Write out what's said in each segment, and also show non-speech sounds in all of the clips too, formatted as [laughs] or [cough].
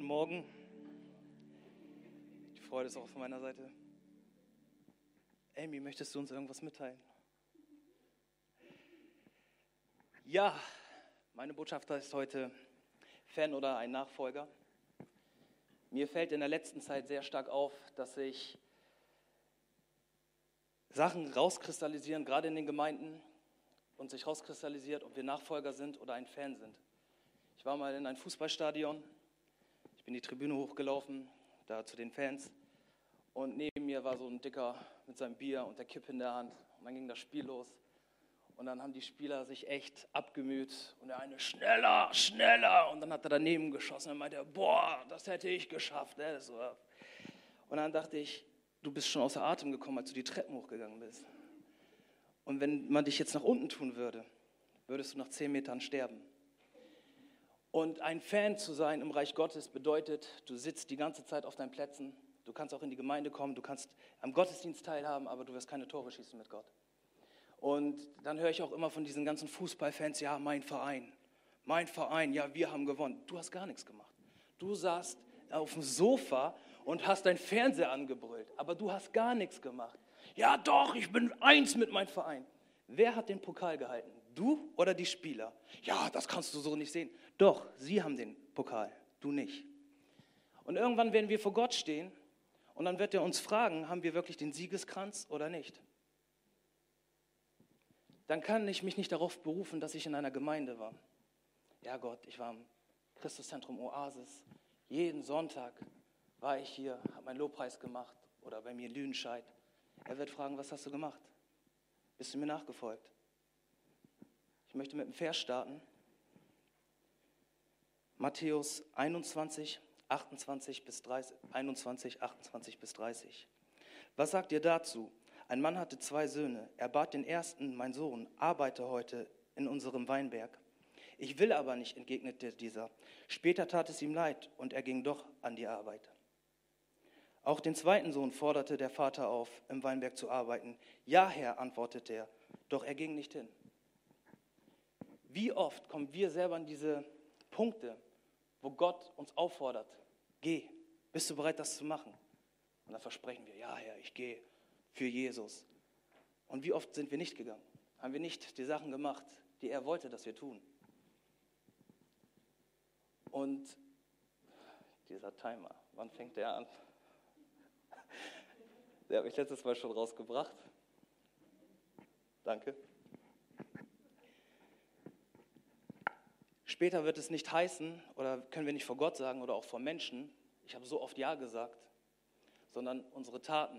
Guten Morgen. Die Freude ist auch von meiner Seite. Amy, möchtest du uns irgendwas mitteilen? Ja, meine Botschaft ist heute Fan oder ein Nachfolger. Mir fällt in der letzten Zeit sehr stark auf, dass sich Sachen rauskristallisieren, gerade in den Gemeinden, und sich rauskristallisiert, ob wir Nachfolger sind oder ein Fan sind. Ich war mal in ein Fußballstadion, bin die Tribüne hochgelaufen, da zu den Fans, und neben mir war so ein Dicker mit seinem Bier und der Kippe in der Hand. Und dann ging das Spiel los. Und dann haben die Spieler sich echt abgemüht. Und der eine, schneller, schneller. Und dann hat er daneben geschossen. Und meinte, boah, das hätte ich geschafft. Ne? Und dann dachte ich, du bist schon außer Atem gekommen, als du die Treppen hochgegangen bist. Und wenn man dich jetzt nach unten tun würde, würdest du nach zehn Metern sterben. Und ein Fan zu sein im Reich Gottes bedeutet, du sitzt die ganze Zeit auf deinen Plätzen, du kannst auch in die Gemeinde kommen, du kannst am Gottesdienst teilhaben, aber du wirst keine Tore schießen mit Gott. Und dann höre ich auch immer von diesen ganzen Fußballfans, ja, mein Verein, mein Verein, ja, wir haben gewonnen. Du hast gar nichts gemacht. Du saßt auf dem Sofa und hast dein Fernseher angebrüllt, aber du hast gar nichts gemacht. Ja, doch, ich bin eins mit meinem Verein. Wer hat den Pokal gehalten? Du oder die Spieler? Ja, das kannst du so nicht sehen. Doch, sie haben den Pokal, du nicht. Und irgendwann werden wir vor Gott stehen und dann wird er uns fragen, haben wir wirklich den Siegeskranz oder nicht? Dann kann ich mich nicht darauf berufen, dass ich in einer Gemeinde war. Ja Gott, ich war im Christuszentrum Oasis. Jeden Sonntag war ich hier, habe meinen Lobpreis gemacht oder bei mir in Lüdenscheid. Er wird fragen, was hast du gemacht? Bist du mir nachgefolgt? Ich möchte mit einem Vers starten. Matthäus 21, 28 bis 30, 21, 28 bis 30. Was sagt ihr dazu? Ein Mann hatte zwei Söhne. Er bat den ersten, mein Sohn, arbeite heute in unserem Weinberg. Ich will aber nicht, entgegnete dieser. Später tat es ihm leid und er ging doch an die Arbeit. Auch den zweiten Sohn forderte der Vater auf, im Weinberg zu arbeiten. Ja, Herr, antwortete er, doch er ging nicht hin. Wie oft kommen wir selber an diese Punkte, wo Gott uns auffordert, geh, bist du bereit, das zu machen? Und dann versprechen wir, ja, Herr, ich gehe für Jesus. Und wie oft sind wir nicht gegangen? Haben wir nicht die Sachen gemacht, die er wollte, dass wir tun? Und dieser Timer, wann fängt der an? [laughs] Der habe ich letztes Mal schon rausgebracht. Danke. Später wird es nicht heißen, oder können wir nicht vor Gott sagen oder auch vor Menschen, ich habe so oft Ja gesagt, sondern unsere Taten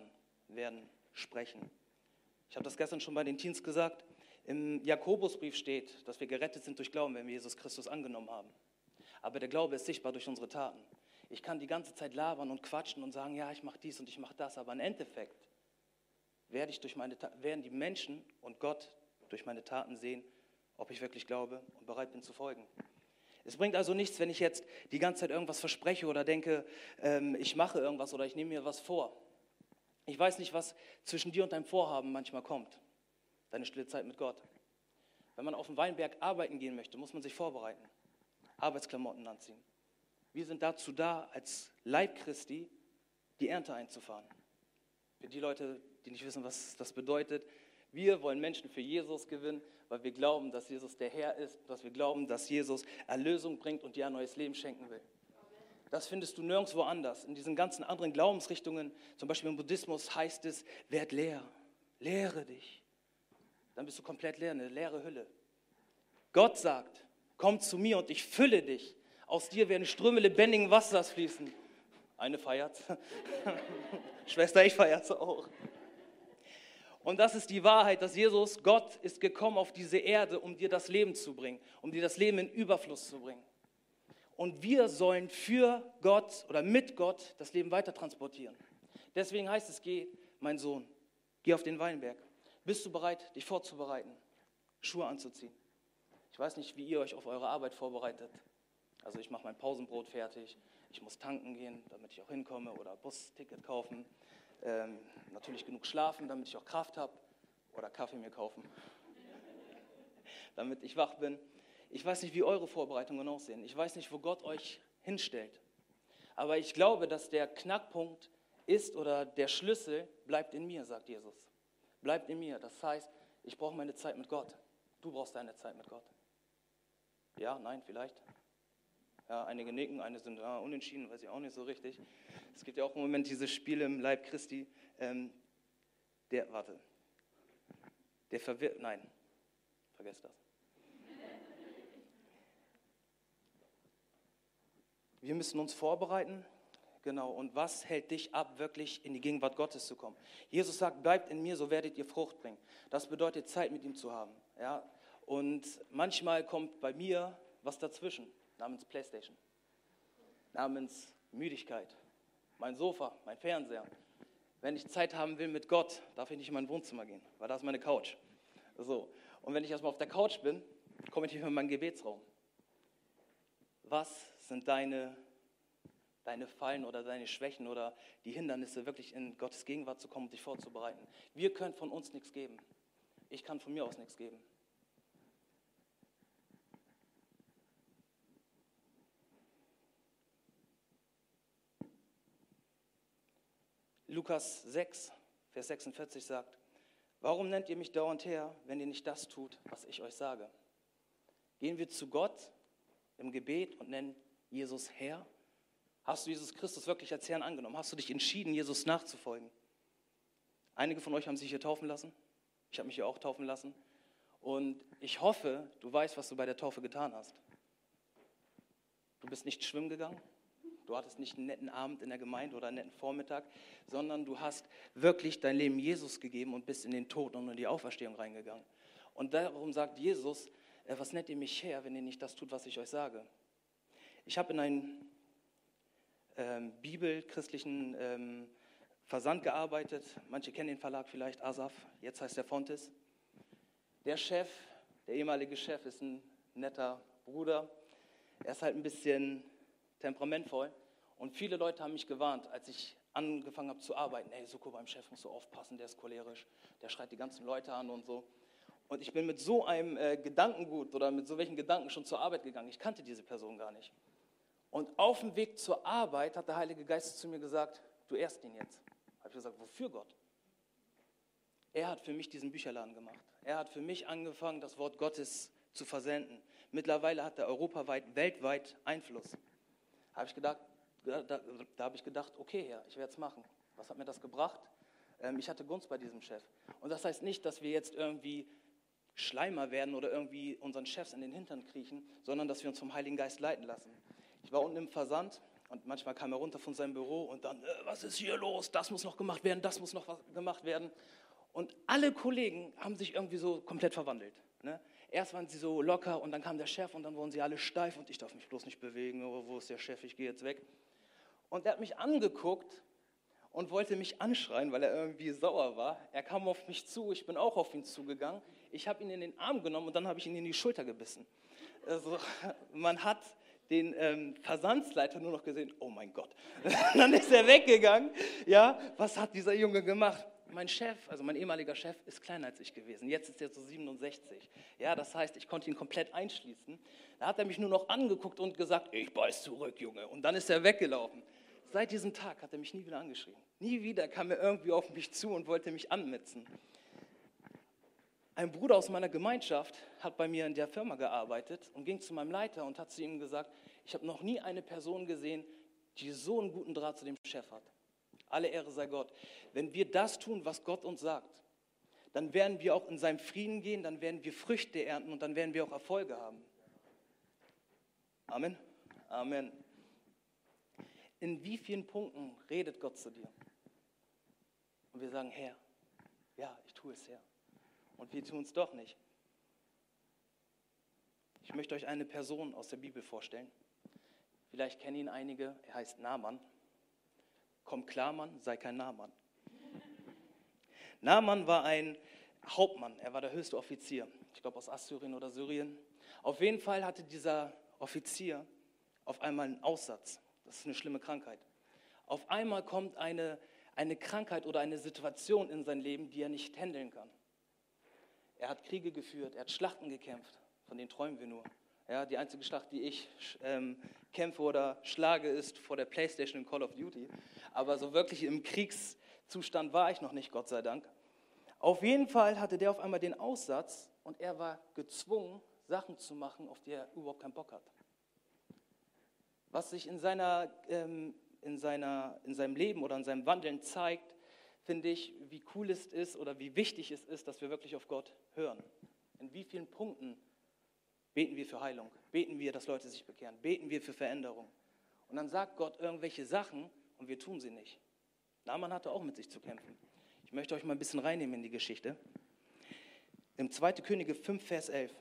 werden sprechen. Ich habe das gestern schon bei den Teens gesagt. Im Jakobusbrief steht, dass wir gerettet sind durch Glauben, wenn wir Jesus Christus angenommen haben. Aber der Glaube ist sichtbar durch unsere Taten. Ich kann die ganze Zeit labern und quatschen und sagen, ja, ich mache dies und ich mache das, aber im Endeffekt werde ich durch meine, werden die Menschen und Gott durch meine Taten sehen, ob ich wirklich glaube und bereit bin zu folgen. Es bringt also nichts, wenn ich jetzt die ganze Zeit irgendwas verspreche oder denke, ähm, ich mache irgendwas oder ich nehme mir was vor. Ich weiß nicht, was zwischen dir und deinem Vorhaben manchmal kommt. Deine stille Zeit mit Gott. Wenn man auf dem Weinberg arbeiten gehen möchte, muss man sich vorbereiten. Arbeitsklamotten anziehen. Wir sind dazu da, als Leib Christi die Ernte einzufahren. Für die Leute, die nicht wissen, was das bedeutet, wir wollen Menschen für Jesus gewinnen, weil wir glauben, dass Jesus der Herr ist, dass wir glauben, dass Jesus Erlösung bringt und dir ein neues Leben schenken will. Das findest du nirgendwo anders. In diesen ganzen anderen Glaubensrichtungen, zum Beispiel im Buddhismus, heißt es, werd leer, lehre dich. Dann bist du komplett leer, eine leere Hülle. Gott sagt, komm zu mir und ich fülle dich. Aus dir werden Ströme lebendigen Wassers fließen. Eine feiert. [laughs] Schwester, ich feiere auch. Und das ist die Wahrheit, dass Jesus, Gott, ist gekommen auf diese Erde, um dir das Leben zu bringen, um dir das Leben in Überfluss zu bringen. Und wir sollen für Gott oder mit Gott das Leben weiter transportieren. Deswegen heißt es, geh, mein Sohn, geh auf den Weinberg. Bist du bereit, dich vorzubereiten, Schuhe anzuziehen? Ich weiß nicht, wie ihr euch auf eure Arbeit vorbereitet. Also ich mache mein Pausenbrot fertig, ich muss tanken gehen, damit ich auch hinkomme oder Busticket kaufen. Ähm, natürlich genug schlafen, damit ich auch Kraft habe oder Kaffee mir kaufen, [laughs] damit ich wach bin. Ich weiß nicht, wie eure Vorbereitungen aussehen. Ich weiß nicht, wo Gott euch hinstellt. Aber ich glaube, dass der Knackpunkt ist oder der Schlüssel bleibt in mir, sagt Jesus. Bleibt in mir. Das heißt, ich brauche meine Zeit mit Gott. Du brauchst deine Zeit mit Gott. Ja, nein, vielleicht. Ja, einige nicken, einige sind ah, unentschieden, weiß ich auch nicht so richtig. Es gibt ja auch im Moment dieses Spiel im Leib Christi. Ähm, der, warte, der verwirrt, nein, vergesst das. Wir müssen uns vorbereiten. Genau. Und was hält dich ab, wirklich in die Gegenwart Gottes zu kommen? Jesus sagt, bleibt in mir, so werdet ihr Frucht bringen. Das bedeutet, Zeit mit ihm zu haben. Ja? Und manchmal kommt bei mir was dazwischen, namens Playstation, namens Müdigkeit, mein Sofa, mein Fernseher. Wenn ich Zeit haben will mit Gott, darf ich nicht in mein Wohnzimmer gehen, weil da ist meine Couch. So. Und wenn ich erstmal auf der Couch bin, komme ich nicht mehr in meinen Gebetsraum. Was sind deine, deine Fallen oder deine Schwächen oder die Hindernisse, wirklich in Gottes Gegenwart zu kommen und dich vorzubereiten? Wir können von uns nichts geben. Ich kann von mir aus nichts geben. Lukas 6, Vers 46 sagt, warum nennt ihr mich dauernd her, wenn ihr nicht das tut, was ich euch sage? Gehen wir zu Gott im Gebet und nennen Jesus Herr? Hast du Jesus Christus wirklich als Herrn angenommen? Hast du dich entschieden, Jesus nachzufolgen? Einige von euch haben sich hier taufen lassen. Ich habe mich hier auch taufen lassen. Und ich hoffe, du weißt, was du bei der Taufe getan hast. Du bist nicht schwimmen gegangen. Du hattest nicht einen netten Abend in der Gemeinde oder einen netten Vormittag, sondern du hast wirklich dein Leben Jesus gegeben und bist in den Tod und in die Auferstehung reingegangen. Und darum sagt Jesus, äh, was nennt ihr mich her, wenn ihr nicht das tut, was ich euch sage? Ich habe in einem ähm, bibelchristlichen ähm, Versand gearbeitet. Manche kennen den Verlag vielleicht, Asaf, jetzt heißt er Fontes. Der Chef, der ehemalige Chef, ist ein netter Bruder. Er ist halt ein bisschen temperamentvoll. Und viele Leute haben mich gewarnt, als ich angefangen habe zu arbeiten. Hey, Suko, beim Chef musst du aufpassen, der ist cholerisch, der schreit die ganzen Leute an und so. Und ich bin mit so einem äh, Gedankengut oder mit so welchen Gedanken schon zur Arbeit gegangen. Ich kannte diese Person gar nicht. Und auf dem Weg zur Arbeit hat der Heilige Geist zu mir gesagt, du ehrst ihn jetzt. Habe ich gesagt, wofür Gott? Er hat für mich diesen Bücherladen gemacht. Er hat für mich angefangen, das Wort Gottes zu versenden. Mittlerweile hat er europaweit, weltweit Einfluss. Habe ich gedacht, da, da, da habe ich gedacht, okay, Herr, ich werde es machen. Was hat mir das gebracht? Ähm, ich hatte Gunst bei diesem Chef. Und das heißt nicht, dass wir jetzt irgendwie Schleimer werden oder irgendwie unseren Chefs in den Hintern kriechen, sondern dass wir uns vom Heiligen Geist leiten lassen. Ich war unten im Versand und manchmal kam er runter von seinem Büro und dann, äh, was ist hier los? Das muss noch gemacht werden, das muss noch gemacht werden. Und alle Kollegen haben sich irgendwie so komplett verwandelt. Ne? Erst waren sie so locker und dann kam der Chef und dann wurden sie alle steif und ich darf mich bloß nicht bewegen. Oh, wo ist der Chef? Ich gehe jetzt weg. Und er hat mich angeguckt und wollte mich anschreien, weil er irgendwie sauer war. Er kam auf mich zu, ich bin auch auf ihn zugegangen. Ich habe ihn in den Arm genommen und dann habe ich ihn in die Schulter gebissen. Also [laughs] man hat den ähm, Versandsleiter nur noch gesehen, oh mein Gott. [laughs] dann ist er weggegangen. Ja, was hat dieser Junge gemacht? Mein Chef, also mein ehemaliger Chef, ist kleiner als ich gewesen. Jetzt ist er so 67. Ja, das heißt, ich konnte ihn komplett einschließen. Da hat er mich nur noch angeguckt und gesagt, ich beiß zurück, Junge. Und dann ist er weggelaufen. Seit diesem Tag hat er mich nie wieder angeschrien. Nie wieder kam er irgendwie auf mich zu und wollte mich anmetzen. Ein Bruder aus meiner Gemeinschaft hat bei mir in der Firma gearbeitet und ging zu meinem Leiter und hat zu ihm gesagt, ich habe noch nie eine Person gesehen, die so einen guten Draht zu dem Chef hat. Alle Ehre sei Gott. Wenn wir das tun, was Gott uns sagt, dann werden wir auch in seinem Frieden gehen, dann werden wir Früchte ernten und dann werden wir auch Erfolge haben. Amen. Amen. In wie vielen Punkten redet Gott zu dir? Und wir sagen, Herr, ja, ich tue es, Herr und wir tun es doch nicht. Ich möchte euch eine Person aus der Bibel vorstellen. Vielleicht kennen ihn einige, er heißt Naaman. Komm klar, Mann, sei kein Naaman. Naaman war ein Hauptmann, er war der höchste Offizier. Ich glaube aus Assyrien oder Syrien. Auf jeden Fall hatte dieser Offizier auf einmal einen Aussatz. Das ist eine schlimme Krankheit. Auf einmal kommt eine, eine Krankheit oder eine Situation in sein Leben, die er nicht handeln kann. Er hat Kriege geführt, er hat Schlachten gekämpft, von denen träumen wir nur. Ja, die einzige Schlacht, die ich ähm, kämpfe oder schlage, ist vor der Playstation in Call of Duty. Aber so wirklich im Kriegszustand war ich noch nicht, Gott sei Dank. Auf jeden Fall hatte der auf einmal den Aussatz und er war gezwungen, Sachen zu machen, auf die er überhaupt keinen Bock hat. Was sich in, seiner, ähm, in, seiner, in seinem Leben oder in seinem Wandeln zeigt, finde ich, wie cool es ist oder wie wichtig es ist, dass wir wirklich auf Gott hören. In wie vielen Punkten beten wir für Heilung, beten wir, dass Leute sich bekehren, beten wir für Veränderung. Und dann sagt Gott irgendwelche Sachen und wir tun sie nicht. Naaman hatte auch mit sich zu kämpfen. Ich möchte euch mal ein bisschen reinnehmen in die Geschichte. Im 2. Könige 5, Vers 11.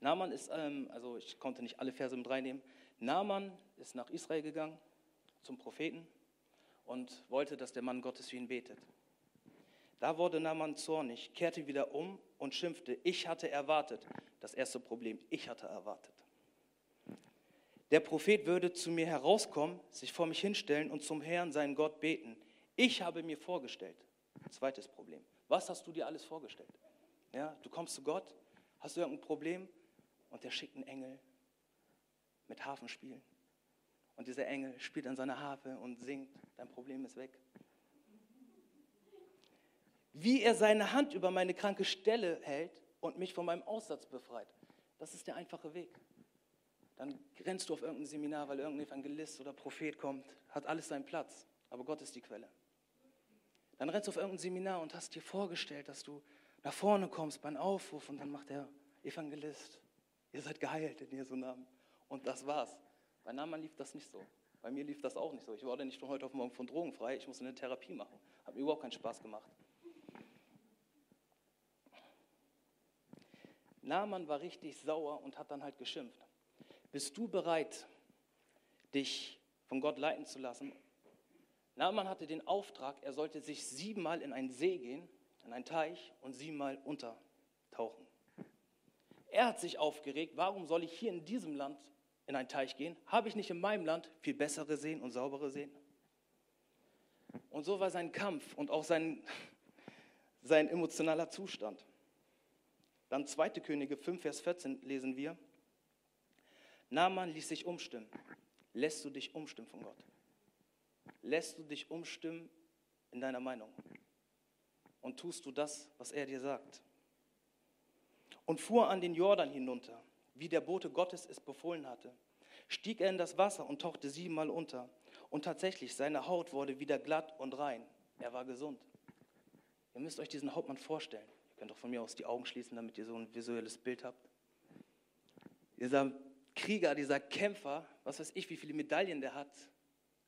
Naaman ist, ähm, also ich konnte nicht alle Verse mit reinnehmen. Naaman ist nach Israel gegangen zum Propheten und wollte, dass der Mann Gottes für ihn betet. Da wurde Naaman zornig, kehrte wieder um und schimpfte, ich hatte erwartet, das erste Problem, ich hatte erwartet. Der Prophet würde zu mir herauskommen, sich vor mich hinstellen und zum Herrn, seinen Gott, beten. Ich habe mir vorgestellt. Zweites Problem. Was hast du dir alles vorgestellt? Ja, du kommst zu Gott, hast du irgendein Problem und der schickt einen Engel mit Hafenspielen. Und dieser Engel spielt an seiner Harfe und singt, dein Problem ist weg. Wie er seine Hand über meine kranke Stelle hält und mich von meinem Aussatz befreit, das ist der einfache Weg. Dann rennst du auf irgendein Seminar, weil irgendein Evangelist oder Prophet kommt, hat alles seinen Platz, aber Gott ist die Quelle. Dann rennst du auf irgendein Seminar und hast dir vorgestellt, dass du nach vorne kommst beim Aufruf und dann macht der Evangelist, ihr seid geheilt in Jesu Namen. Und das war's. Bei Naaman lief das nicht so. Bei mir lief das auch nicht so. Ich wurde nicht von heute auf morgen von Drogen frei. Ich musste eine Therapie machen. Hat mir überhaupt keinen Spaß gemacht. Naaman war richtig sauer und hat dann halt geschimpft. Bist du bereit, dich von Gott leiten zu lassen? Naaman hatte den Auftrag, er sollte sich siebenmal in einen See gehen, in einen Teich und siebenmal untertauchen. Er hat sich aufgeregt, warum soll ich hier in diesem Land in einen Teich gehen? Habe ich nicht in meinem Land viel bessere Seen und saubere Seen? Und so war sein Kampf und auch sein, [laughs] sein emotionaler Zustand. Dann 2. Könige 5, Vers 14 lesen wir. Naaman ließ sich umstimmen. Lässt du dich umstimmen von Gott? Lässt du dich umstimmen in deiner Meinung? Und tust du das, was er dir sagt? Und fuhr an den Jordan hinunter wie der Bote Gottes es befohlen hatte, stieg er in das Wasser und tauchte siebenmal unter. Und tatsächlich, seine Haut wurde wieder glatt und rein. Er war gesund. Ihr müsst euch diesen Hauptmann vorstellen. Ihr könnt auch von mir aus die Augen schließen, damit ihr so ein visuelles Bild habt. Dieser Krieger, dieser Kämpfer, was weiß ich, wie viele Medaillen der hat,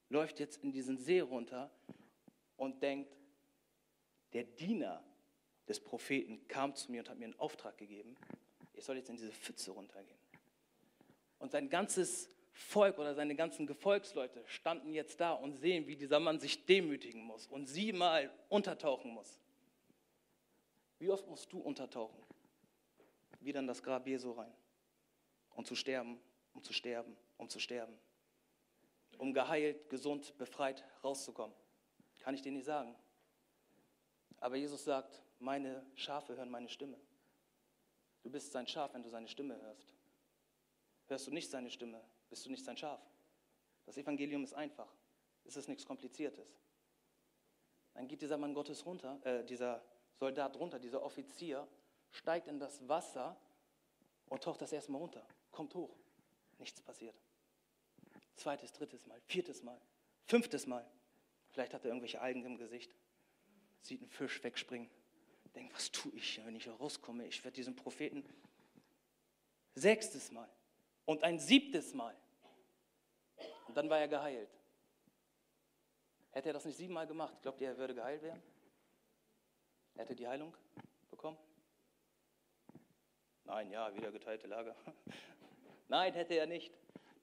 läuft jetzt in diesen See runter und denkt, der Diener des Propheten kam zu mir und hat mir einen Auftrag gegeben ich soll jetzt in diese Pfütze runtergehen. Und sein ganzes Volk oder seine ganzen Gefolgsleute standen jetzt da und sehen, wie dieser Mann sich demütigen muss und siebenmal untertauchen muss. Wie oft musst du untertauchen? Wieder in das Grab Jesu rein. Um zu sterben, um zu sterben, um zu sterben. Um geheilt, gesund, befreit rauszukommen. Kann ich dir nicht sagen. Aber Jesus sagt, meine Schafe hören meine Stimme. Du bist sein Schaf, wenn du seine Stimme hörst. Hörst du nicht seine Stimme, bist du nicht sein Schaf. Das Evangelium ist einfach. Es ist nichts Kompliziertes. Dann geht dieser Mann Gottes runter, äh, dieser Soldat runter, dieser Offizier, steigt in das Wasser und taucht das erste Mal runter, kommt hoch. Nichts passiert. Zweites, drittes Mal, viertes Mal, fünftes Mal. Vielleicht hat er irgendwelche Algen im Gesicht, sieht einen Fisch wegspringen denke, was tue ich, wenn ich hier rauskomme? Ich werde diesen Propheten sechstes Mal und ein siebtes Mal. Und dann war er geheilt. Hätte er das nicht siebenmal gemacht, glaubt ihr, er würde geheilt werden? Er hätte die Heilung bekommen? Nein, ja, wieder geteilte Lager. [laughs] Nein, hätte er nicht.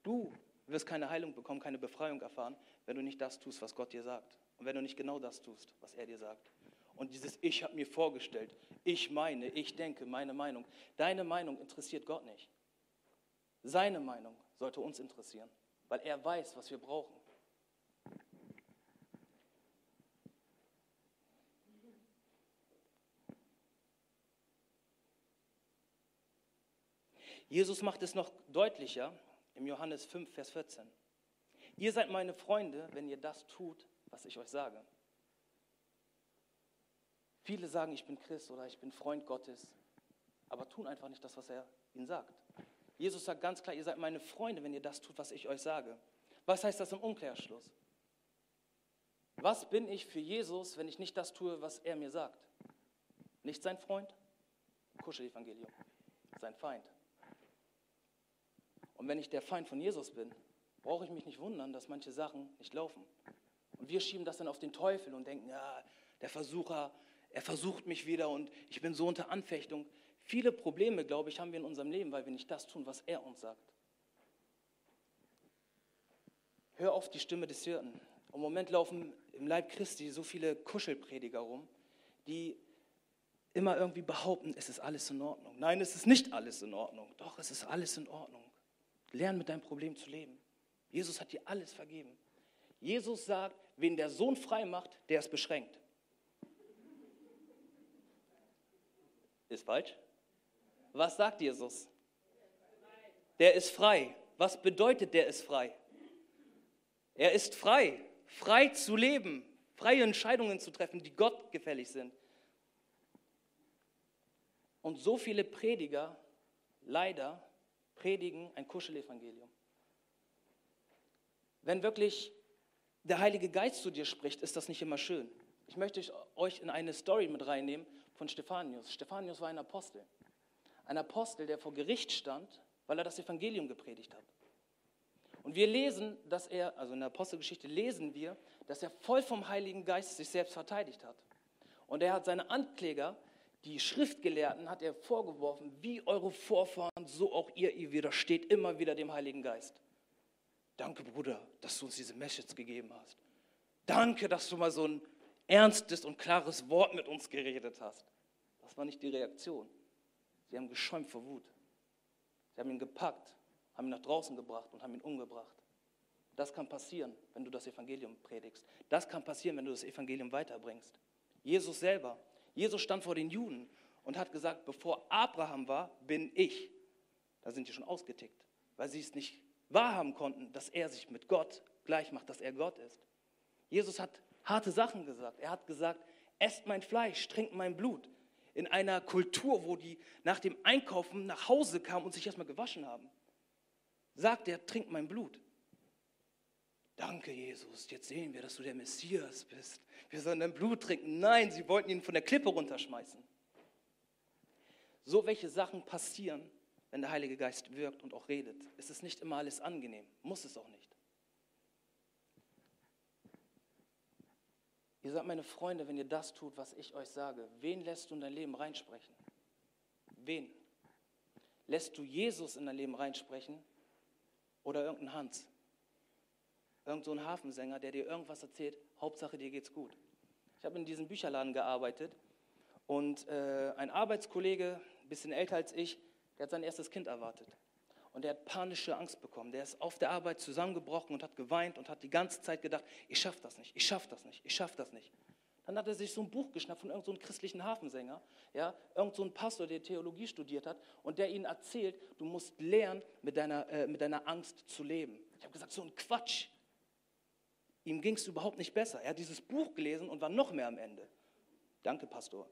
Du wirst keine Heilung bekommen, keine Befreiung erfahren, wenn du nicht das tust, was Gott dir sagt. Und wenn du nicht genau das tust, was er dir sagt. Und dieses Ich habe mir vorgestellt, ich meine, ich denke, meine Meinung. Deine Meinung interessiert Gott nicht. Seine Meinung sollte uns interessieren, weil er weiß, was wir brauchen. Jesus macht es noch deutlicher im Johannes 5, Vers 14. Ihr seid meine Freunde, wenn ihr das tut, was ich euch sage. Viele sagen, ich bin Christ oder ich bin Freund Gottes, aber tun einfach nicht das, was er ihnen sagt. Jesus sagt ganz klar, ihr seid meine Freunde, wenn ihr das tut, was ich euch sage. Was heißt das im Umkehrschluss? Was bin ich für Jesus, wenn ich nicht das tue, was er mir sagt? Nicht sein Freund? Kuschel-Evangelium. Sein Feind. Und wenn ich der Feind von Jesus bin, brauche ich mich nicht wundern, dass manche Sachen nicht laufen. Und wir schieben das dann auf den Teufel und denken, ja, der Versucher, er versucht mich wieder und ich bin so unter Anfechtung. Viele Probleme, glaube ich, haben wir in unserem Leben, weil wir nicht das tun, was er uns sagt. Hör auf die Stimme des Hirten. Im Moment laufen im Leib Christi so viele Kuschelprediger rum, die immer irgendwie behaupten, es ist alles in Ordnung. Nein, es ist nicht alles in Ordnung. Doch, es ist alles in Ordnung. Lern mit deinem Problem zu leben. Jesus hat dir alles vergeben. Jesus sagt, wen der Sohn frei macht, der ist beschränkt. Ist falsch? Was sagt Jesus? Der ist frei. Was bedeutet, der ist frei? Er ist frei, frei zu leben, freie Entscheidungen zu treffen, die Gott gefällig sind. Und so viele Prediger, leider, predigen ein Kuschelevangelium. Wenn wirklich der Heilige Geist zu dir spricht, ist das nicht immer schön. Ich möchte euch in eine Story mit reinnehmen von Stephanius. Stephanius war ein Apostel. Ein Apostel, der vor Gericht stand, weil er das Evangelium gepredigt hat. Und wir lesen, dass er, also in der Apostelgeschichte lesen wir, dass er voll vom Heiligen Geist sich selbst verteidigt hat. Und er hat seine Ankläger, die Schriftgelehrten, hat er vorgeworfen, wie eure Vorfahren, so auch ihr, ihr widersteht immer wieder dem Heiligen Geist. Danke, Bruder, dass du uns diese Message gegeben hast. Danke, dass du mal so ein ernstes und klares Wort mit uns geredet hast. Das war nicht die Reaktion. Sie haben geschäumt vor Wut. Sie haben ihn gepackt, haben ihn nach draußen gebracht und haben ihn umgebracht. Das kann passieren, wenn du das Evangelium predigst. Das kann passieren, wenn du das Evangelium weiterbringst. Jesus selber, Jesus stand vor den Juden und hat gesagt, bevor Abraham war, bin ich. Da sind die schon ausgetickt, weil sie es nicht wahrhaben konnten, dass er sich mit Gott gleich macht, dass er Gott ist. Jesus hat harte Sachen gesagt. Er hat gesagt, esst mein Fleisch, trinkt mein Blut. In einer Kultur, wo die nach dem Einkaufen nach Hause kamen und sich erstmal gewaschen haben sagt er, trink mein Blut. Danke, Jesus. Jetzt sehen wir, dass du der Messias bist. Wir sollen dein Blut trinken. Nein, sie wollten ihn von der Klippe runterschmeißen. So welche Sachen passieren, wenn der Heilige Geist wirkt und auch redet. Es ist nicht immer alles angenehm, muss es auch nicht. Ihr seid meine Freunde, wenn ihr das tut, was ich euch sage. Wen lässt du in dein Leben reinsprechen? Wen? Lässt du Jesus in dein Leben reinsprechen oder irgendein Hans. Irgend so ein Hafensänger, der dir irgendwas erzählt, Hauptsache dir geht's gut. Ich habe in diesem Bücherladen gearbeitet und äh, ein Arbeitskollege, ein bisschen älter als ich, der hat sein erstes Kind erwartet. Und der hat panische Angst bekommen. Der ist auf der Arbeit zusammengebrochen und hat geweint und hat die ganze Zeit gedacht, ich schaffe das nicht, ich schaffe das nicht, ich schaffe das nicht. Dann hat er sich so ein Buch geschnappt von irgendeinem so christlichen Hafensänger, ja, irgend so Pastor, der Theologie studiert hat und der ihnen erzählt, du musst lernen, mit deiner, äh, mit deiner Angst zu leben. Ich habe gesagt, so ein Quatsch. Ihm ging es überhaupt nicht besser. Er hat dieses Buch gelesen und war noch mehr am Ende. Danke, Pastor.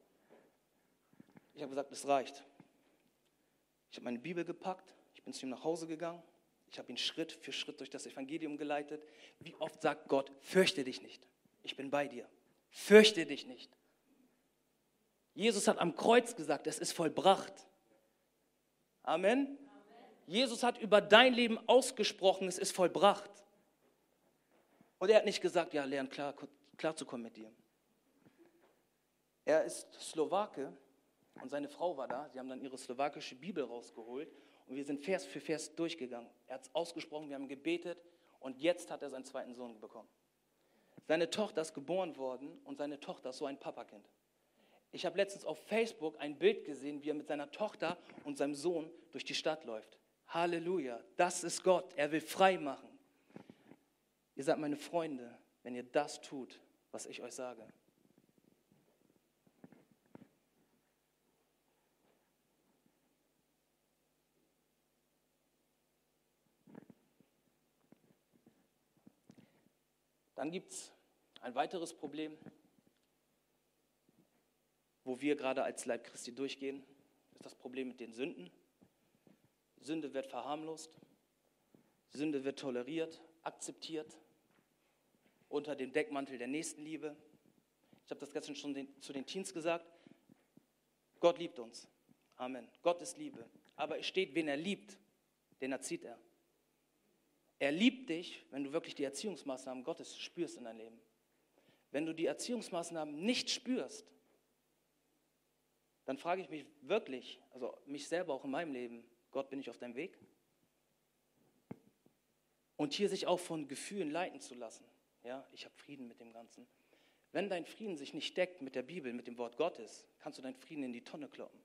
Ich habe gesagt, es reicht. Ich habe meine Bibel gepackt, ich bin zu ihm nach Hause gegangen, ich habe ihn Schritt für Schritt durch das Evangelium geleitet. Wie oft sagt Gott, fürchte dich nicht, ich bin bei dir. Fürchte dich nicht. Jesus hat am Kreuz gesagt, es ist vollbracht. Amen. Amen. Jesus hat über dein Leben ausgesprochen, es ist vollbracht. Und er hat nicht gesagt, ja, lern klar, klar zu kommen mit dir. Er ist Slowake und seine Frau war da. Sie haben dann ihre slowakische Bibel rausgeholt und wir sind Vers für Vers durchgegangen. Er hat es ausgesprochen, wir haben gebetet und jetzt hat er seinen zweiten Sohn bekommen. Seine Tochter ist geboren worden und seine Tochter ist so ein Papakind. Ich habe letztens auf Facebook ein Bild gesehen, wie er mit seiner Tochter und seinem Sohn durch die Stadt läuft. Halleluja, das ist Gott, er will frei machen. Ihr seid meine Freunde, wenn ihr das tut, was ich euch sage. Dann gibt es ein weiteres Problem, wo wir gerade als Leib Christi durchgehen, ist das Problem mit den Sünden. Sünde wird verharmlost, Sünde wird toleriert, akzeptiert unter dem Deckmantel der Nächstenliebe. Ich habe das gestern schon den, zu den Teens gesagt. Gott liebt uns. Amen. Gott ist Liebe. Aber es steht, wen er liebt, den erzieht er. Er liebt dich, wenn du wirklich die Erziehungsmaßnahmen Gottes spürst in deinem Leben. Wenn du die Erziehungsmaßnahmen nicht spürst, dann frage ich mich wirklich, also mich selber auch in meinem Leben, Gott, bin ich auf deinem Weg? Und hier sich auch von Gefühlen leiten zu lassen. Ja, ich habe Frieden mit dem Ganzen. Wenn dein Frieden sich nicht deckt mit der Bibel, mit dem Wort Gottes, kannst du deinen Frieden in die Tonne kloppen.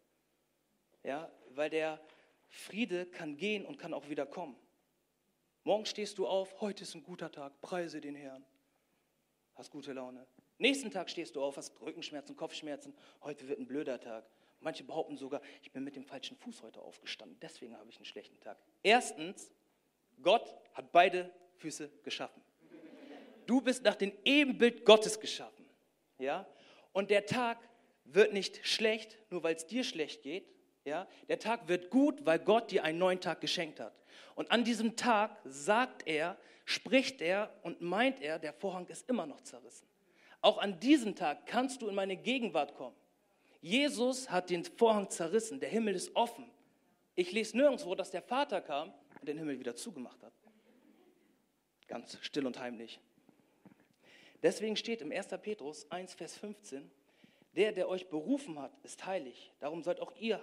Ja, weil der Friede kann gehen und kann auch wieder kommen. Morgen stehst du auf, heute ist ein guter Tag, preise den Herrn. Hast gute Laune. Nächsten Tag stehst du auf, hast Rückenschmerzen, Kopfschmerzen, heute wird ein blöder Tag. Manche behaupten sogar, ich bin mit dem falschen Fuß heute aufgestanden, deswegen habe ich einen schlechten Tag. Erstens, Gott hat beide Füße geschaffen. Du bist nach dem Ebenbild Gottes geschaffen. Ja? Und der Tag wird nicht schlecht, nur weil es dir schlecht geht. Ja? Der Tag wird gut, weil Gott dir einen neuen Tag geschenkt hat. Und an diesem Tag sagt er, spricht er und meint er, der Vorhang ist immer noch zerrissen. Auch an diesem Tag kannst du in meine Gegenwart kommen. Jesus hat den Vorhang zerrissen, der Himmel ist offen. Ich lese nirgendwo, dass der Vater kam den Himmel wieder zugemacht hat. Ganz still und heimlich. Deswegen steht im 1. Petrus 1, Vers 15, der, der euch berufen hat, ist heilig. Darum sollt auch ihr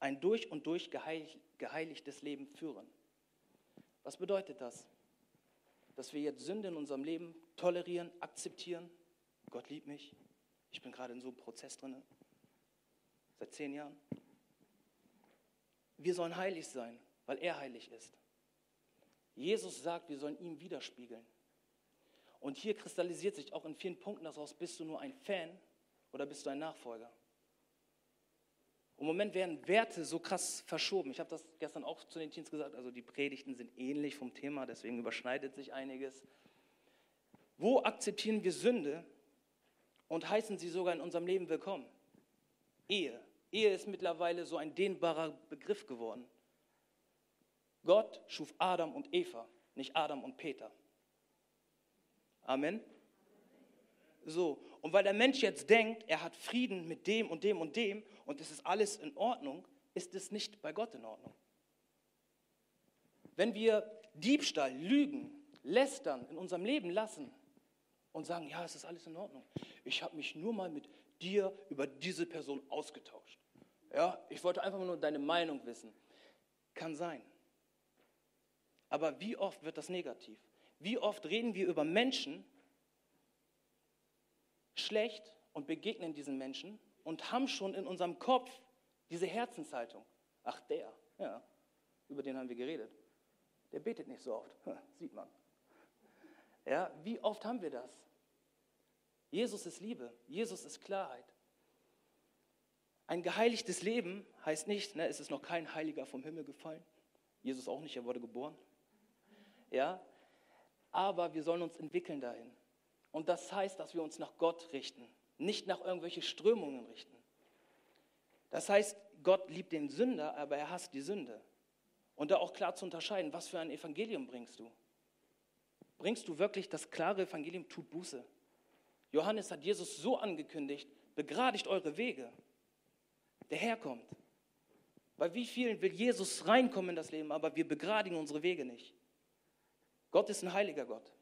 ein durch und durch geheiligtes Leben führen. Was bedeutet das? Dass wir jetzt Sünde in unserem Leben tolerieren, akzeptieren. Gott liebt mich. Ich bin gerade in so einem Prozess drin. Seit zehn Jahren. Wir sollen heilig sein, weil er heilig ist. Jesus sagt, wir sollen ihm widerspiegeln. Und hier kristallisiert sich auch in vielen Punkten daraus, bist du nur ein Fan oder bist du ein Nachfolger? Im Moment werden Werte so krass verschoben. Ich habe das gestern auch zu den Teens gesagt, also die Predigten sind ähnlich vom Thema, deswegen überschneidet sich einiges. Wo akzeptieren wir Sünde und heißen sie sogar in unserem Leben willkommen? Ehe. Ehe ist mittlerweile so ein dehnbarer Begriff geworden. Gott schuf Adam und Eva, nicht Adam und Peter. Amen. So, und weil der Mensch jetzt denkt, er hat Frieden mit dem und dem und dem und es ist alles in Ordnung, ist es nicht bei Gott in Ordnung. Wenn wir Diebstahl, Lügen, Lästern in unserem Leben lassen und sagen, ja, es ist alles in Ordnung. Ich habe mich nur mal mit dir über diese Person ausgetauscht. Ja, ich wollte einfach nur deine Meinung wissen. Kann sein. Aber wie oft wird das negativ? Wie oft reden wir über Menschen schlecht und begegnen diesen Menschen und haben schon in unserem Kopf diese Herzenshaltung. Ach, der, ja, über den haben wir geredet. Der betet nicht so oft, [laughs] sieht man. Ja, wie oft haben wir das? Jesus ist Liebe, Jesus ist Klarheit. Ein geheiligtes Leben heißt nicht, ne, es ist noch kein Heiliger vom Himmel gefallen. Jesus auch nicht, er wurde geboren. Ja, aber wir sollen uns entwickeln dahin. Und das heißt, dass wir uns nach Gott richten, nicht nach irgendwelche Strömungen richten. Das heißt, Gott liebt den Sünder, aber er hasst die Sünde. Und da auch klar zu unterscheiden, was für ein Evangelium bringst du? Bringst du wirklich das klare Evangelium, tut Buße? Johannes hat Jesus so angekündigt, begradigt eure Wege. Der Herr kommt. Bei wie vielen will Jesus reinkommen in das Leben, aber wir begradigen unsere Wege nicht? Gott ist ein heiliger Gott.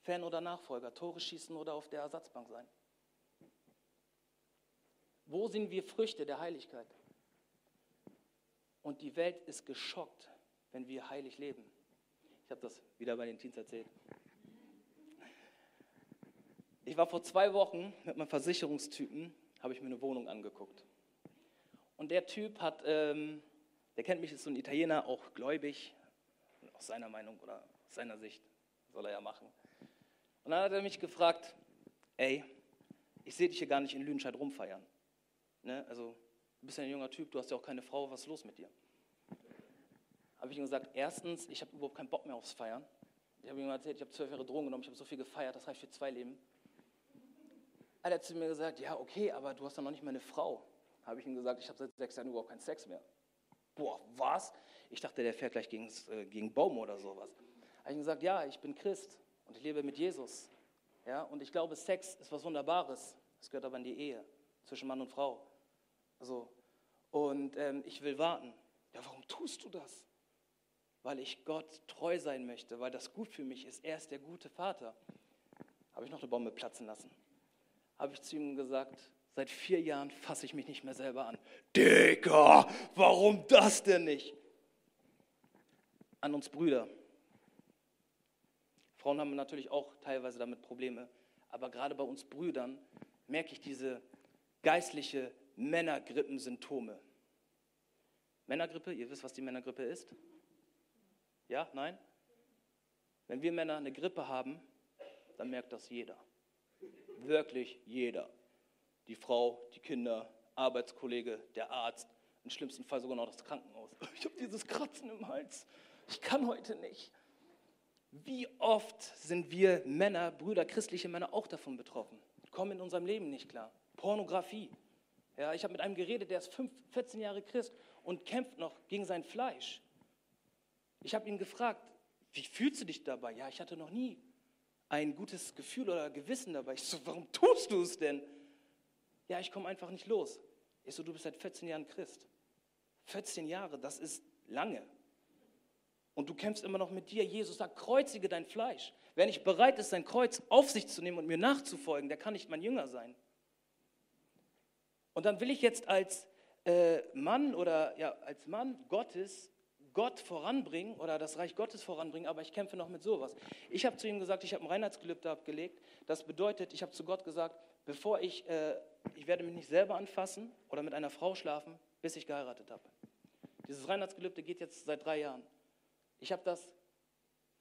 Fan oder Nachfolger, Tore schießen oder auf der Ersatzbank sein. Wo sind wir Früchte der Heiligkeit? Und die Welt ist geschockt, wenn wir heilig leben. Ich habe das wieder bei den Teens erzählt. Ich war vor zwei Wochen mit meinem Versicherungstypen, habe ich mir eine Wohnung angeguckt. Und der Typ hat, ähm, der kennt mich, ist so ein Italiener, auch gläubig, aus seiner Meinung oder aus seiner Sicht, soll er ja machen. Und dann hat er mich gefragt, ey, ich sehe dich hier gar nicht in Lüdenscheid rumfeiern. Ne? Also, du bist ja ein junger Typ, du hast ja auch keine Frau, was ist los mit dir? Habe ich ihm gesagt, erstens, ich habe überhaupt keinen Bock mehr aufs Feiern. Ich habe ihm erzählt, ich habe zwölf Jahre Drogen genommen, ich habe so viel gefeiert, das reicht für zwei Leben. Er hat zu mir gesagt, ja, okay, aber du hast doch noch nicht mal eine Frau. Habe ich ihm gesagt, ich habe seit sechs Jahren überhaupt keinen Sex mehr. Boah, was? Ich dachte, der fährt gleich gegen, äh, gegen Baum oder sowas. Habe ich gesagt, ja, ich bin Christ und ich lebe mit Jesus. Ja, und ich glaube, Sex ist was Wunderbares. Es gehört aber in die Ehe zwischen Mann und Frau. So. Und ähm, ich will warten. Ja, warum tust du das? Weil ich Gott treu sein möchte, weil das gut für mich ist. Er ist der gute Vater. Habe ich noch eine Bombe platzen lassen habe ich zu ihm gesagt, seit vier Jahren fasse ich mich nicht mehr selber an. Digga, warum das denn nicht? An uns Brüder. Frauen haben natürlich auch teilweise damit Probleme, aber gerade bei uns Brüdern merke ich diese geistliche Männergrippensymptome. Männergrippe, ihr wisst, was die Männergrippe ist? Ja, nein? Wenn wir Männer eine Grippe haben, dann merkt das jeder wirklich jeder. Die Frau, die Kinder, Arbeitskollege, der Arzt, im schlimmsten Fall sogar noch das Krankenhaus. [laughs] Ich habe dieses Kratzen im Hals. Ich kann heute nicht. Wie oft sind wir Männer, Brüder, christliche Männer auch davon betroffen? Kommen in unserem Leben nicht klar. Pornografie. Ja, ich habe mit einem geredet, der ist 5, 14 Jahre Christ und kämpft noch gegen sein Fleisch. Ich habe ihn gefragt, wie fühlst du dich dabei? Ja, ich hatte noch nie ein gutes Gefühl oder Gewissen dabei. Ich so, warum tust du es denn? Ja, ich komme einfach nicht los. Ich so, du bist seit 14 Jahren Christ. 14 Jahre, das ist lange. Und du kämpfst immer noch mit dir. Jesus sagt, kreuzige dein Fleisch. Wer nicht bereit ist, sein Kreuz auf sich zu nehmen und mir nachzufolgen, der kann nicht mein Jünger sein. Und dann will ich jetzt als äh, Mann oder ja, als Mann Gottes Gott voranbringen oder das Reich Gottes voranbringen, aber ich kämpfe noch mit sowas. Ich habe zu ihm gesagt, ich habe ein Reinheitsgelübde abgelegt. Das bedeutet, ich habe zu Gott gesagt, bevor ich, äh, ich werde mich nicht selber anfassen oder mit einer Frau schlafen, bis ich geheiratet habe. Dieses Reinheitsgelübde geht jetzt seit drei Jahren. Ich habe das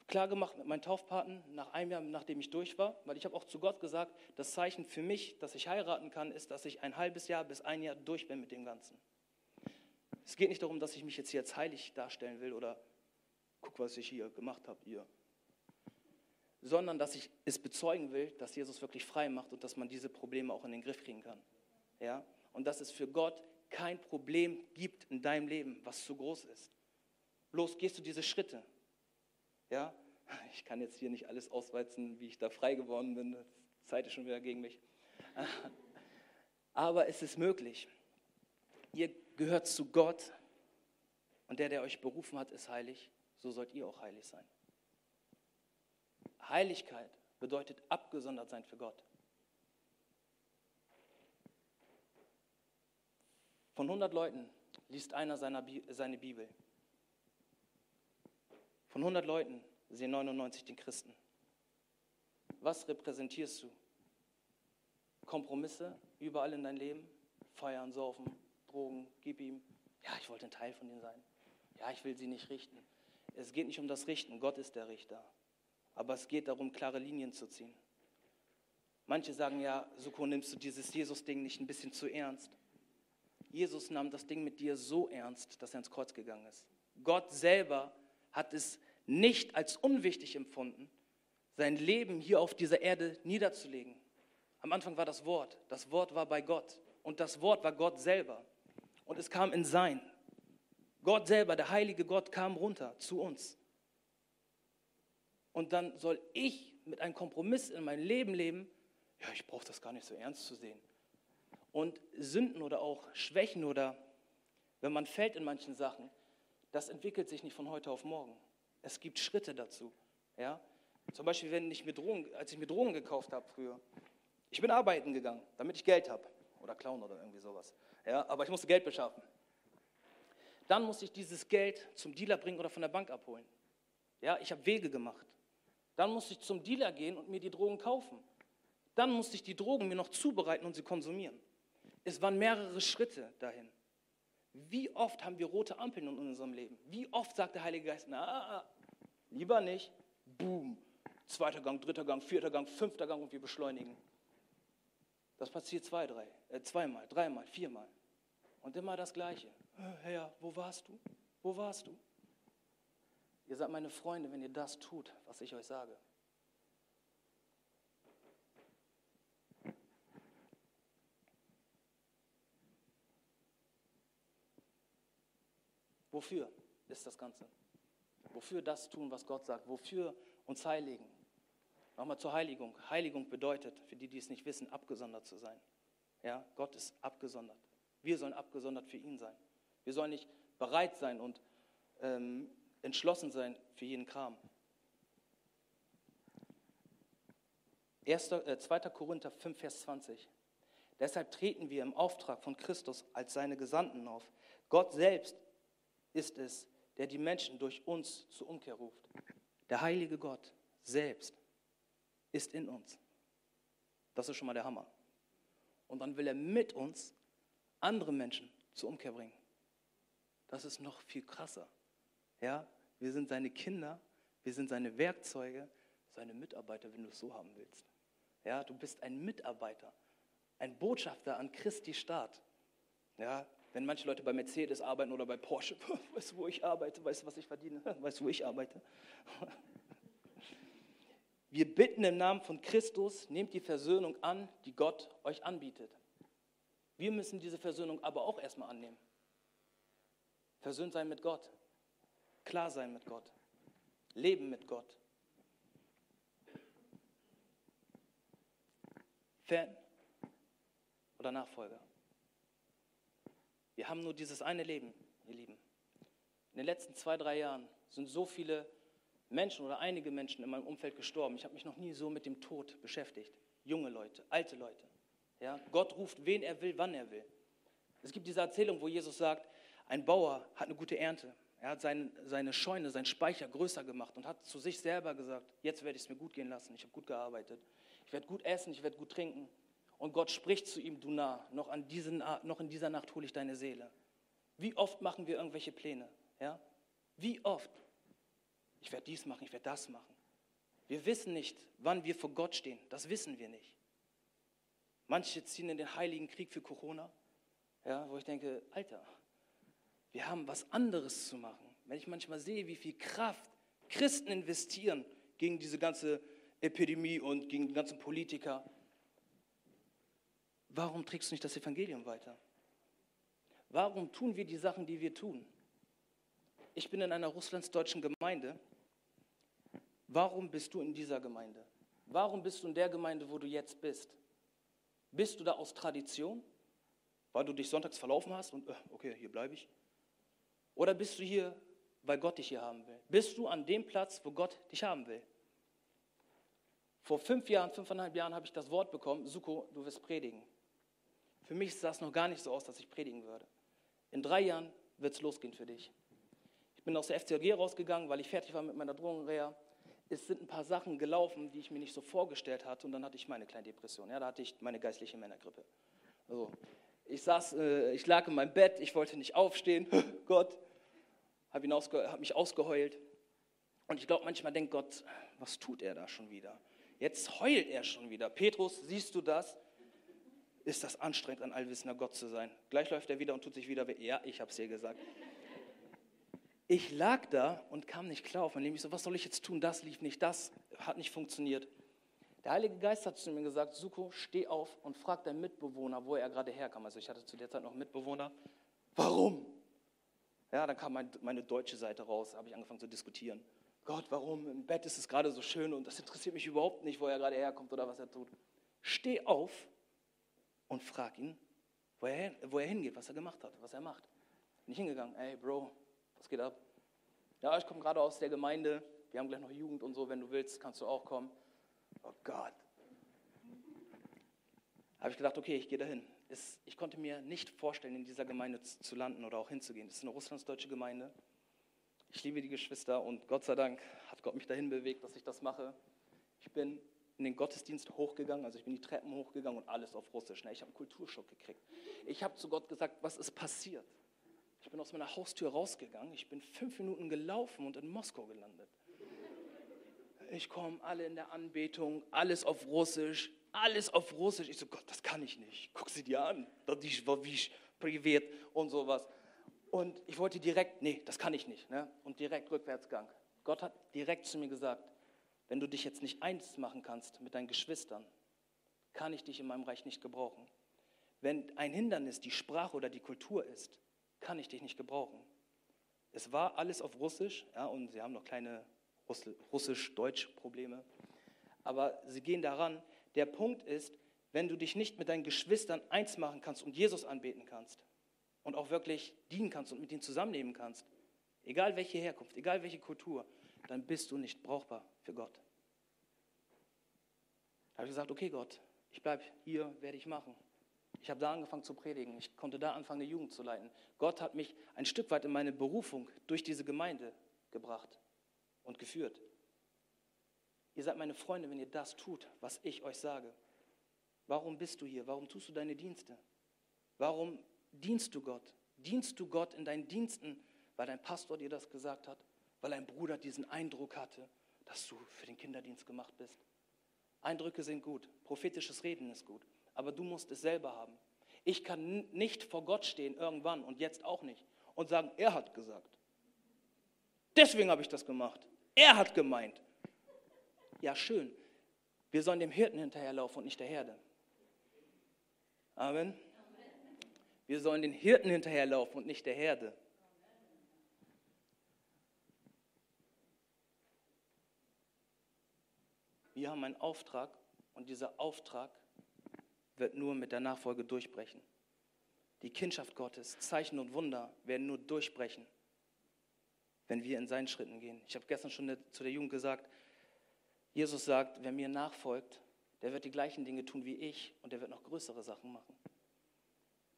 klar gemacht mit meinen Taufpaten nach einem Jahr, nachdem ich durch war, weil ich habe auch zu Gott gesagt, das Zeichen für mich, dass ich heiraten kann, ist, dass ich ein halbes Jahr bis ein Jahr durch bin mit dem Ganzen. Es geht nicht darum, dass ich mich jetzt hier als heilig darstellen will oder guck, was ich hier gemacht habe, ihr. Sondern dass ich es bezeugen will, dass Jesus wirklich frei macht und dass man diese Probleme auch in den Griff kriegen kann. Ja? Und dass es für Gott kein Problem gibt in deinem Leben, was zu groß ist. Bloß gehst du diese Schritte. Ja? Ich kann jetzt hier nicht alles ausweizen, wie ich da frei geworden bin. Die Zeit ist schon wieder gegen mich. Aber es ist möglich. Ihr gehört zu Gott und der, der euch berufen hat, ist heilig, so sollt ihr auch heilig sein. Heiligkeit bedeutet abgesondert sein für Gott. Von 100 Leuten liest einer seine Bibel. Von 100 Leuten sehen 99 den Christen. Was repräsentierst du? Kompromisse überall in dein Leben? Feiern, saufen, Drogen, gib ihm. Ja, ich wollte ein Teil von ihnen sein. Ja, ich will sie nicht richten. Es geht nicht um das Richten, Gott ist der Richter. Aber es geht darum, klare Linien zu ziehen. Manche sagen ja, Suko, nimmst du dieses Jesus-Ding nicht ein bisschen zu ernst? Jesus nahm das Ding mit dir so ernst, dass er ins Kreuz gegangen ist. Gott selber hat es nicht als unwichtig empfunden, sein Leben hier auf dieser Erde niederzulegen. Am Anfang war das Wort, das Wort war bei Gott und das Wort war Gott selber und es kam in sein. Gott selber, der heilige Gott, kam runter zu uns. Und dann soll ich mit einem Kompromiss in mein Leben leben, ja, ich brauche das gar nicht so ernst zu sehen. Und Sünden oder auch Schwächen oder wenn man fällt in manchen Sachen, das entwickelt sich nicht von heute auf morgen. Es gibt Schritte dazu. Ja? Zum Beispiel, wenn ich mir Drogen, als ich mir Drogen gekauft habe früher. Ich bin arbeiten gegangen, damit ich Geld habe. Oder klauen oder irgendwie sowas. Ja, aber ich musste Geld beschaffen. Dann musste ich dieses Geld zum Dealer bringen oder von der Bank abholen. Ja, ich habe Wege gemacht. Dann musste ich zum Dealer gehen und mir die Drogen kaufen. Dann musste ich die Drogen mir noch zubereiten und sie konsumieren. Es waren mehrere Schritte dahin. Wie oft haben wir rote Ampeln in unserem Leben? Wie oft sagt der Heilige Geist, na, lieber nicht, boom, zweiter Gang, dritter Gang, vierter Gang, fünfter Gang und wir beschleunigen. Das passiert zwei, drei, äh, zweimal, dreimal, viermal. Und immer das Gleiche. Herr, wo warst du? Wo warst du? Ihr seid meine Freunde, wenn ihr das tut, was ich euch sage. Wofür ist das Ganze? Wofür das tun, was Gott sagt? Wofür uns heiligen? Nochmal zur Heiligung. Heiligung bedeutet, für die, die es nicht wissen, abgesondert zu sein. Ja, Gott ist abgesondert. Wir sollen abgesondert für ihn sein. Wir sollen nicht bereit sein und ähm, entschlossen sein für jeden Kram. 1., äh, 2. Korinther 5, Vers 20. Deshalb treten wir im Auftrag von Christus als seine Gesandten auf. Gott selbst ist es, der die Menschen durch uns zur Umkehr ruft. Der heilige Gott selbst ist in uns. Das ist schon mal der Hammer. Und dann will er mit uns andere Menschen zur Umkehr bringen. Das ist noch viel krasser. Ja, wir sind seine Kinder, wir sind seine Werkzeuge, seine Mitarbeiter, wenn du es so haben willst. Ja, du bist ein Mitarbeiter, ein Botschafter an Christi Staat. Ja, wenn manche Leute bei Mercedes arbeiten oder bei Porsche, [laughs] weißt du, wo ich arbeite, weißt du, was ich verdiene, [laughs] weißt du, wo ich arbeite. [laughs] Wir bitten im Namen von Christus, nehmt die Versöhnung an, die Gott euch anbietet. Wir müssen diese Versöhnung aber auch erstmal annehmen. Versöhnt sein mit Gott, klar sein mit Gott, leben mit Gott. Fan oder Nachfolger? Wir haben nur dieses eine Leben, ihr Lieben. In den letzten zwei, drei Jahren sind so viele Menschen oder einige Menschen in meinem Umfeld gestorben. Ich habe mich noch nie so mit dem Tod beschäftigt. Junge Leute, alte Leute. Ja? Gott ruft, wen er will, wann er will. Es gibt diese Erzählung, wo Jesus sagt, ein Bauer hat eine gute Ernte. Er hat seine, seine Scheune, seinen Speicher größer gemacht und hat zu sich selber gesagt, jetzt werde ich es mir gut gehen lassen, ich habe gut gearbeitet. Ich werde gut essen, ich werde gut trinken. Und Gott spricht zu ihm, du nah, noch, an diesen, noch in dieser Nacht hole ich deine Seele. Wie oft machen wir irgendwelche Pläne? Ja? Wie oft? ich werde dies machen, ich werde das machen. Wir wissen nicht, wann wir vor Gott stehen. Das wissen wir nicht. Manche ziehen in den heiligen Krieg für Corona, ja, wo ich denke, Alter, wir haben was anderes zu machen. Wenn ich manchmal sehe, wie viel Kraft Christen investieren gegen diese ganze Epidemie und gegen die ganzen Politiker, warum trägst du nicht das Evangelium weiter? Warum tun wir die Sachen, die wir tun? Ich bin in einer russlandsdeutschen Gemeinde Warum bist du in dieser Gemeinde? Warum bist du in der Gemeinde, wo du jetzt bist? Bist du da aus Tradition, weil du dich sonntags verlaufen hast und, äh, okay, hier bleibe ich? Oder bist du hier, weil Gott dich hier haben will? Bist du an dem Platz, wo Gott dich haben will? Vor fünf Jahren, fünfeinhalb Jahren habe ich das Wort bekommen, Suko, du wirst predigen. Für mich sah es noch gar nicht so aus, dass ich predigen würde. In drei Jahren wird es losgehen für dich. Ich bin aus der FCG rausgegangen, weil ich fertig war mit meiner Drogenreha es sind ein paar Sachen gelaufen, die ich mir nicht so vorgestellt hatte. Und dann hatte ich meine kleine Depression. Ja, da hatte ich meine geistliche Männergrippe. Also, ich saß, äh, ich lag in meinem Bett, ich wollte nicht aufstehen. [laughs] Gott, habe hab mich ausgeheult. Und ich glaube, manchmal denkt Gott, was tut er da schon wieder? Jetzt heult er schon wieder. Petrus, siehst du das? Ist das anstrengend, ein allwissender Gott zu sein? Gleich läuft er wieder und tut sich wieder weh. Ja, ich habe es dir gesagt. Ich lag da und kam nicht klar auf mein Leben. Ich so, was soll ich jetzt tun? Das lief nicht, das hat nicht funktioniert. Der Heilige Geist hat zu mir gesagt, Suko, steh auf und frag deinen Mitbewohner, wo er gerade herkam. Also ich hatte zu der Zeit noch einen Mitbewohner. Warum? Ja, dann kam mein, meine deutsche Seite raus, habe ich angefangen zu diskutieren. Gott, warum? Im Bett ist es gerade so schön und das interessiert mich überhaupt nicht, wo er gerade herkommt oder was er tut. Steh auf und frag ihn, wo er, wo er hingeht, was er gemacht hat, was er macht. Bin ich hingegangen, ey Bro, was geht ab? Ja, ich komme gerade aus der Gemeinde. Wir haben gleich noch Jugend und so. Wenn du willst, kannst du auch kommen. Oh Gott. Habe ich gedacht, okay, ich gehe dahin. Ich konnte mir nicht vorstellen, in dieser Gemeinde zu landen oder auch hinzugehen. Das ist eine russlandsdeutsche Gemeinde. Ich liebe die Geschwister und Gott sei Dank hat Gott mich dahin bewegt, dass ich das mache. Ich bin in den Gottesdienst hochgegangen, also ich bin die Treppen hochgegangen und alles auf Russisch. Ne? Ich habe einen Kulturschock gekriegt. Ich habe zu Gott gesagt, was ist passiert? Ich bin aus meiner Haustür rausgegangen. Ich bin fünf Minuten gelaufen und in Moskau gelandet. Ich komme alle in der Anbetung, alles auf Russisch, alles auf Russisch. Ich so, Gott, das kann ich nicht. Guck sie dir an. Das war wie privat und sowas. Und ich wollte direkt, nee, das kann ich nicht. Ne? Und direkt Rückwärtsgang. Gott hat direkt zu mir gesagt, wenn du dich jetzt nicht eins machen kannst mit deinen Geschwistern, kann ich dich in meinem Reich nicht gebrauchen. Wenn ein Hindernis die Sprache oder die Kultur ist, kann ich dich nicht gebrauchen. Es war alles auf Russisch, ja, und sie haben noch kleine Russisch-Deutsch-Probleme. Aber sie gehen daran. Der Punkt ist, wenn du dich nicht mit deinen Geschwistern eins machen kannst und Jesus anbeten kannst und auch wirklich dienen kannst und mit ihnen zusammenleben kannst, egal welche Herkunft, egal welche Kultur, dann bist du nicht brauchbar für Gott. Habe ich gesagt, okay Gott, ich bleibe hier, werde ich machen. Ich habe da angefangen zu predigen. Ich konnte da anfangen, eine Jugend zu leiten. Gott hat mich ein Stück weit in meine Berufung durch diese Gemeinde gebracht und geführt. Ihr seid meine Freunde, wenn ihr das tut, was ich euch sage. Warum bist du hier? Warum tust du deine Dienste? Warum dienst du Gott? Dienst du Gott in deinen Diensten, weil dein Pastor dir das gesagt hat? Weil ein Bruder diesen Eindruck hatte, dass du für den Kinderdienst gemacht bist? Eindrücke sind gut, prophetisches Reden ist gut, aber du musst es selber haben. Ich kann nicht vor Gott stehen irgendwann und jetzt auch nicht und sagen, er hat gesagt. Deswegen habe ich das gemacht. Er hat gemeint. Ja, schön. Wir sollen dem Hirten hinterherlaufen und nicht der Herde. Amen. Wir sollen den Hirten hinterherlaufen und nicht der Herde. Wir haben einen Auftrag und dieser Auftrag wird nur mit der Nachfolge durchbrechen. Die Kindschaft Gottes, Zeichen und Wunder werden nur durchbrechen, wenn wir in seinen Schritten gehen. Ich habe gestern schon zu der Jugend gesagt, Jesus sagt, wer mir nachfolgt, der wird die gleichen Dinge tun wie ich und der wird noch größere Sachen machen.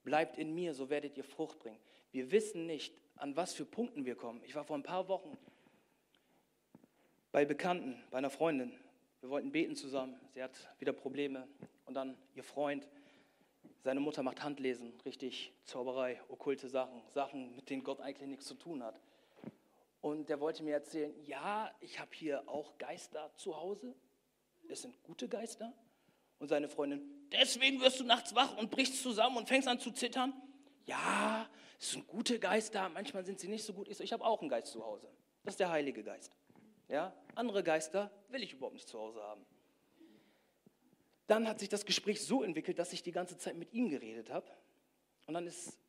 Bleibt in mir, so werdet ihr Frucht bringen. Wir wissen nicht, an was für Punkten wir kommen. Ich war vor ein paar Wochen bei Bekannten, bei einer Freundin. Wir wollten beten zusammen. Sie hat wieder Probleme. Und dann ihr Freund, seine Mutter macht Handlesen, richtig Zauberei, okkulte Sachen, Sachen, mit denen Gott eigentlich nichts zu tun hat. Und der wollte mir erzählen, ja, ich habe hier auch Geister zu Hause. Es sind gute Geister. Und seine Freundin, deswegen wirst du nachts wach und brichst zusammen und fängst an zu zittern. Ja, es sind gute Geister, manchmal sind sie nicht so gut. Ich so, ich habe auch einen Geist zu Hause. Das ist der Heilige Geist. Ja? Andere Geister will ich überhaupt nicht zu Hause haben. Dann hat sich das Gespräch so entwickelt, dass ich die ganze Zeit mit ihm geredet habe. Und dann ist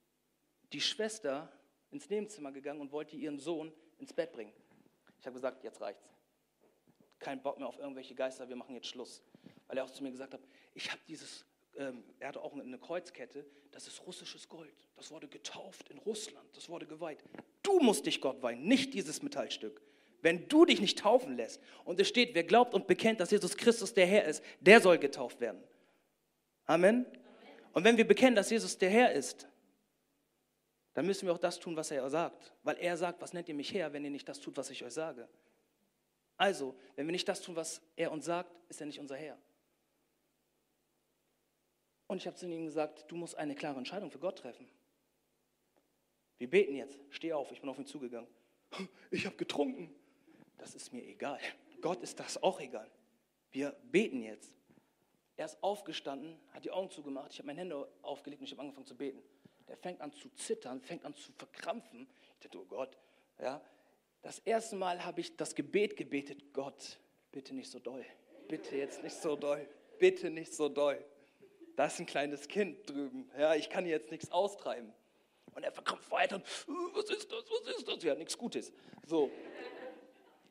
die Schwester ins Nebenzimmer gegangen und wollte ihren Sohn ins Bett bringen. Ich habe gesagt, jetzt reicht's. Kein Bock mehr auf irgendwelche Geister, wir machen jetzt Schluss. Weil er auch zu mir gesagt hat, ich habe dieses, ähm, er hatte auch eine Kreuzkette, das ist russisches Gold. Das wurde getauft in Russland, das wurde geweiht. Du musst dich Gott weihen, nicht dieses Metallstück. Wenn du dich nicht taufen lässt und es steht, wer glaubt und bekennt, dass Jesus Christus der Herr ist, der soll getauft werden. Amen. Und wenn wir bekennen, dass Jesus der Herr ist, dann müssen wir auch das tun, was er sagt. Weil er sagt, was nennt ihr mich her, wenn ihr nicht das tut, was ich euch sage? Also, wenn wir nicht das tun, was er uns sagt, ist er nicht unser Herr. Und ich habe zu ihm gesagt, du musst eine klare Entscheidung für Gott treffen. Wir beten jetzt. Steh auf, ich bin auf ihn zugegangen. [laughs] Ich habe getrunken das ist mir egal. Gott ist das auch egal. Wir beten jetzt. Er ist aufgestanden, hat die Augen zugemacht, ich habe meine Hände aufgelegt und ich habe angefangen zu beten. Der fängt an zu zittern, fängt an zu verkrampfen. Ich dachte, oh Gott, ja. Das erste Mal habe ich das Gebet gebetet, Gott, bitte nicht so doll. Bitte jetzt nicht so doll. Bitte nicht so doll. Da ist ein kleines Kind drüben. Ja, ich kann jetzt nichts austreiben. Und er verkrampft weiter. Und, was ist das? Was ist das? Ja, nichts Gutes. So.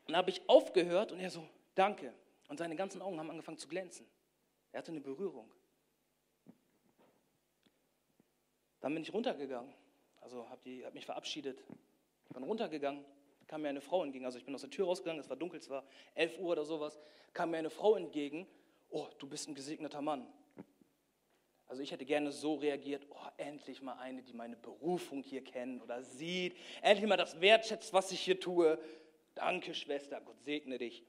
Dann habe ich aufgehört und er so, danke. Und seine ganzen Augen haben angefangen zu glänzen. Er hatte eine Berührung. Dann bin ich runtergegangen, also habe hab mich verabschiedet, bin runtergegangen, kam mir eine Frau entgegen, also ich bin aus der Tür rausgegangen, es war dunkel, es war 11 Uhr oder sowas, kam mir eine Frau entgegen, oh, du bist ein gesegneter Mann. Also ich hätte gerne so reagiert, oh, endlich mal eine, die meine Berufung hier kennt oder sieht, endlich mal das wertschätzt, was ich hier tue. Danke, Schwester, Gott segne dich.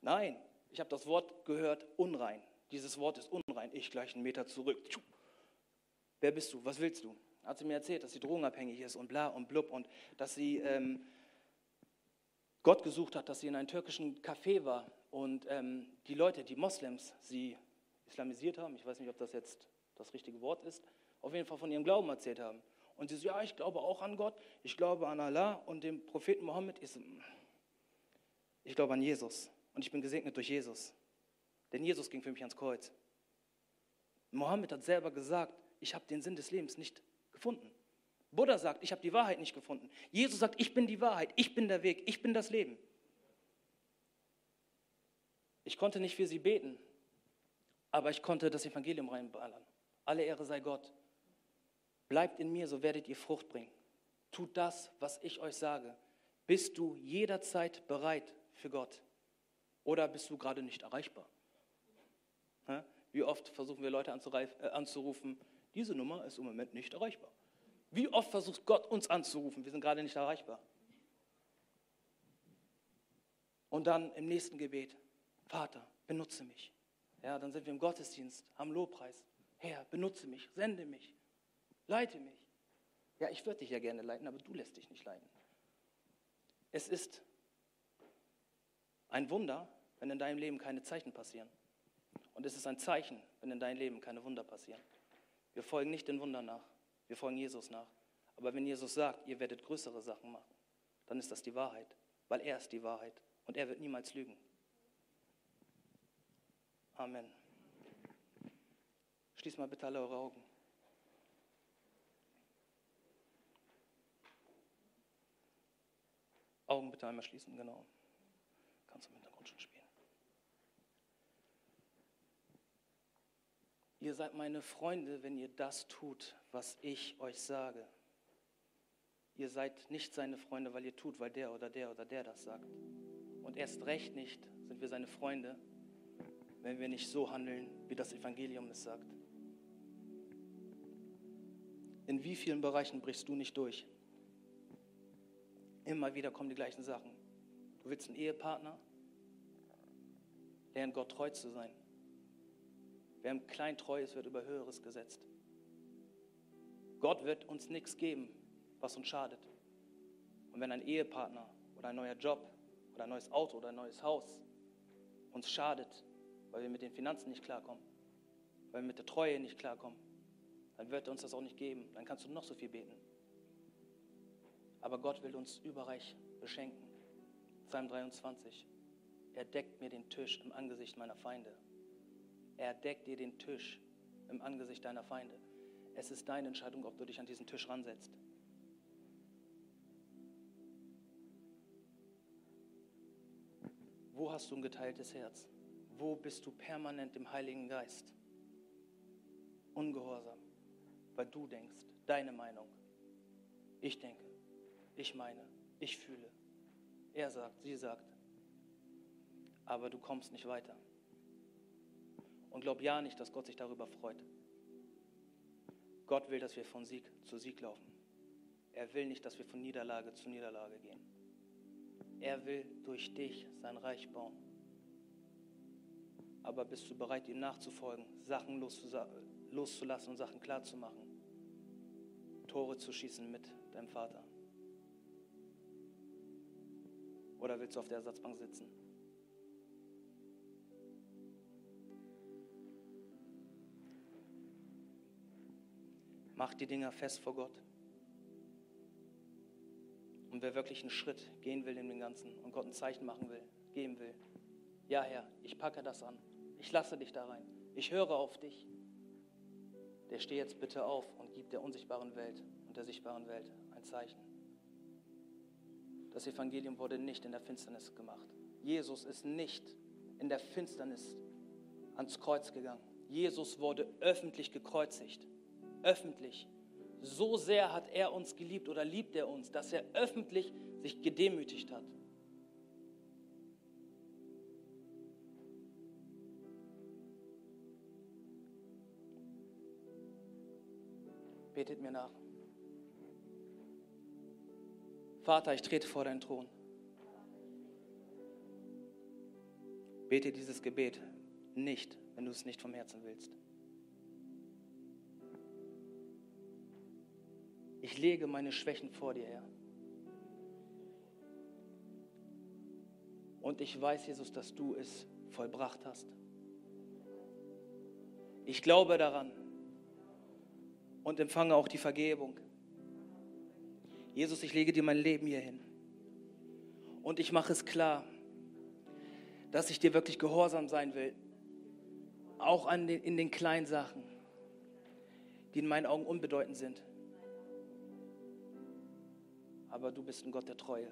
Nein, ich habe das Wort gehört, unrein. Dieses Wort ist unrein. Ich gleich einen Meter zurück. Wer bist du? Was willst du? Hat sie mir erzählt, dass sie drogenabhängig ist und bla und blub und dass sie ähm, Gott gesucht hat, dass sie in einem türkischen Café war und ähm, die Leute, die Moslems, sie islamisiert haben. Ich weiß nicht, ob das jetzt das richtige Wort ist. Auf jeden Fall von ihrem Glauben erzählt haben. Und sie so, ja, ich glaube auch an Gott, ich glaube an Allah und dem Propheten Mohammed. Ich so, Ich glaube an Jesus und ich bin gesegnet durch Jesus. Denn Jesus ging für mich ans Kreuz. Mohammed hat selber gesagt, ich habe den Sinn des Lebens nicht gefunden. Buddha sagt, ich habe die Wahrheit nicht gefunden. Jesus sagt, ich bin die Wahrheit, ich bin der Weg, ich bin das Leben. Ich konnte nicht für sie beten, aber ich konnte das Evangelium reinballern. Alle Ehre sei Gott. Bleibt in mir, so werdet ihr Frucht bringen. Tut das, was ich euch sage. Bist du jederzeit bereit für Gott? Oder bist du gerade nicht erreichbar? Wie oft versuchen wir Leute äh, anzurufen, diese Nummer ist im Moment nicht erreichbar. Wie oft versucht Gott uns anzurufen, wir sind gerade nicht erreichbar. Und dann im nächsten Gebet, Vater, benutze mich. Ja, dann sind wir im Gottesdienst, am Lobpreis. Herr, benutze mich, sende mich, leite mich. Ja, ich würde dich ja gerne leiten, aber du lässt dich nicht leiten. Es ist ein Wunder, wenn in deinem Leben keine Zeichen passieren. Und es ist ein Zeichen, wenn in deinem Leben keine Wunder passieren. Wir folgen nicht den Wundern nach, wir folgen Jesus nach. Aber wenn Jesus sagt, ihr werdet größere Sachen machen, dann ist das die Wahrheit, weil er ist die Wahrheit und er wird niemals lügen. Amen. Schließt mal bitte alle eure Augen. Augen bitte einmal schließen, genau. Kannst du im Hintergrund schon spielen. Ihr seid meine Freunde, wenn ihr das tut, was ich euch sage. Ihr seid nicht seine Freunde, weil ihr tut, weil der oder der oder der das sagt. Und erst recht nicht sind wir seine Freunde, wenn wir nicht so handeln, wie das Evangelium es sagt. In wie vielen Bereichen brichst du nicht durch? Immer wieder kommen die gleichen Sachen. Du willst einen Ehepartner? Lern Gott treu zu sein. Wer im Klein treu ist, wird über Höheres gesetzt. Gott wird uns nichts geben, was uns schadet. Und wenn ein Ehepartner oder ein neuer Job oder ein neues Auto oder ein neues Haus uns schadet, weil wir mit den Finanzen nicht klarkommen, weil wir mit der Treue nicht klarkommen, dann wird er uns das auch nicht geben. Dann kannst du noch so viel beten. Aber Gott will uns überreich beschenken. Psalm 23. Er deckt mir den Tisch im Angesicht meiner Feinde. Er deckt dir den Tisch im Angesicht deiner Feinde. Es ist deine Entscheidung, ob du dich an diesen Tisch ransetzt. Wo hast du ein geteiltes Herz? Wo bist du permanent im Heiligen Geist? Ungehorsam, weil du denkst, deine Meinung. Ich denke, ich meine, ich fühle. Er sagt, sie sagt. Aber du kommst nicht weiter. Und glaub ja nicht, dass Gott sich darüber freut. Gott will, dass wir von Sieg zu Sieg laufen. Er will nicht, dass wir von Niederlage zu Niederlage gehen. Er will durch dich sein Reich bauen. Aber bist du bereit, ihm nachzufolgen, Sachen loszulassen und Sachen klarzumachen? Tore zu schießen mit deinem Vater? Oder willst du auf der Ersatzbank sitzen? Mach die Dinger fest vor Gott. Und wer wirklich einen Schritt gehen will in dem Ganzen und Gott ein Zeichen machen will, geben will, ja Herr, ich packe das an. Ich lasse dich da rein. Ich höre auf dich. Der steh jetzt bitte auf und gib der unsichtbaren Welt und der sichtbaren Welt ein Zeichen. Das Evangelium wurde nicht in der Finsternis gemacht. Jesus ist nicht in der Finsternis ans Kreuz gegangen. Jesus wurde öffentlich gekreuzigt. Öffentlich. So sehr hat er uns geliebt oder liebt er uns, dass er öffentlich sich gedemütigt hat. Betet mir nach. Vater, ich trete vor deinen Thron. Bete dieses Gebet nicht, wenn du es nicht vom Herzen willst. Ich lege meine Schwächen vor dir, Herr. Und ich weiß, Jesus, dass du es vollbracht hast. Ich glaube daran und empfange auch die Vergebung. Jesus, ich lege dir mein Leben hier hin. Und ich mache es klar, dass ich dir wirklich gehorsam sein will. Auch den, in den kleinen Sachen, die in meinen Augen unbedeutend sind. Aber du bist ein Gott der Treue.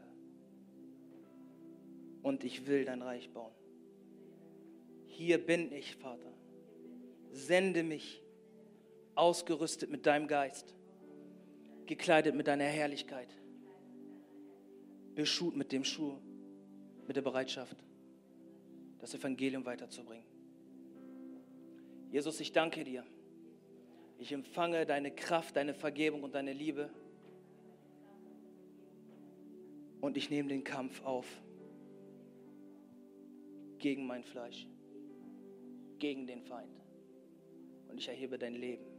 Und ich will dein Reich bauen. Hier bin ich, Vater. Sende mich, ausgerüstet mit deinem Geist, gekleidet mit deiner Herrlichkeit, beschut mit dem Schuh, mit der Bereitschaft, das Evangelium weiterzubringen. Jesus, ich danke dir. Ich empfange deine Kraft, deine Vergebung und deine Liebe. Und ich nehme den Kampf auf gegen mein Fleisch, gegen den Feind. Und ich erhebe dein Leben.